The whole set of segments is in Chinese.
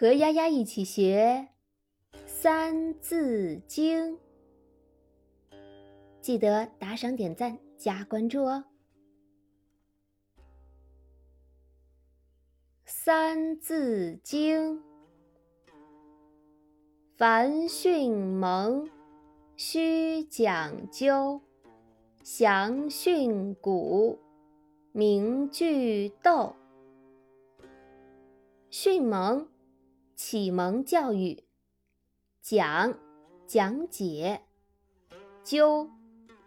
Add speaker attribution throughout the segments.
Speaker 1: 和丫丫一起学《三字经》，记得打赏、点赞、加关注哦。《三字经》：凡训蒙，须讲究；详训古，明句读。训蒙。启蒙教育，讲讲解，究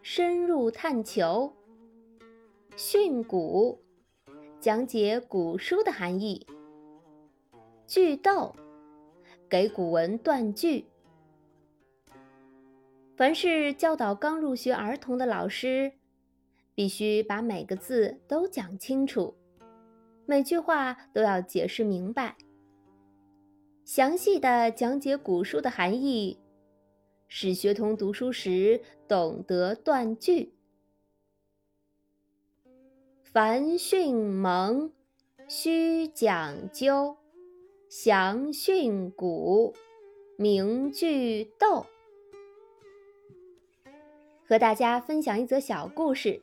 Speaker 1: 深入探求，训诂讲解古书的含义，句读给古文断句。凡是教导刚入学儿童的老师，必须把每个字都讲清楚，每句话都要解释明白。详细的讲解古书的含义，使学童读书时懂得断句。凡训蒙，须讲究；详训古，明句读。和大家分享一则小故事：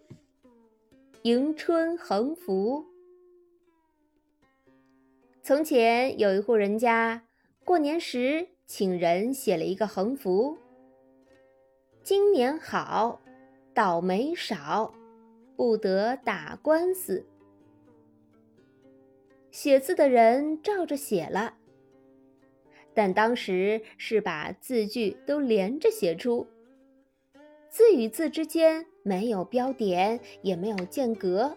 Speaker 1: 迎春横幅。从前有一户人家。过年时，请人写了一个横幅：“今年好，倒霉少，不得打官司。”写字的人照着写了，但当时是把字句都连着写出，字与字之间没有标点，也没有间隔。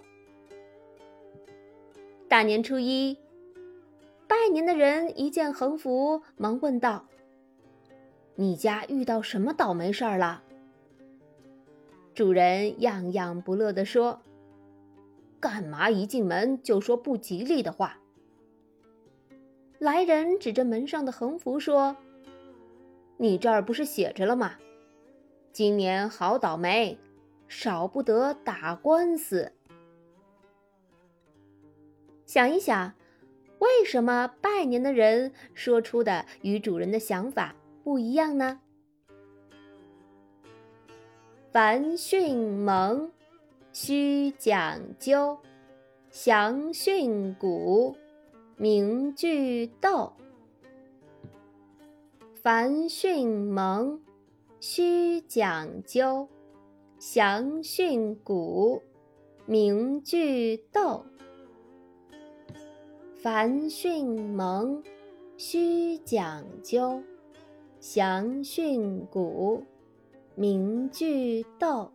Speaker 1: 大年初一。拜年的人一见横幅，忙问道：“你家遇到什么倒霉事儿了？”主人样样不乐地说：“干嘛一进门就说不吉利的话？”来人指着门上的横幅说：“你这儿不是写着了吗？今年好倒霉，少不得打官司。”想一想。为什么拜年的人说出的与主人的想法不一样呢？凡训蒙，须讲究；详训古，明句读。凡训蒙，须讲究；详训古，明句读。凡训蒙，须讲究；详训古，明句读。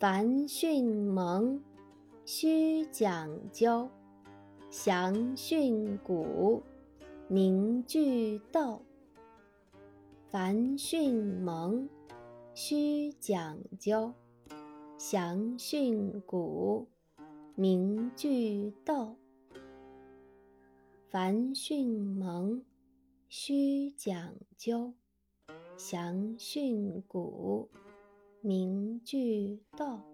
Speaker 1: 凡训蒙，须讲究；详训古，明句读。凡训蒙，须讲究；详训古，明句读。凡训蒙，须讲究；详训古，明句读。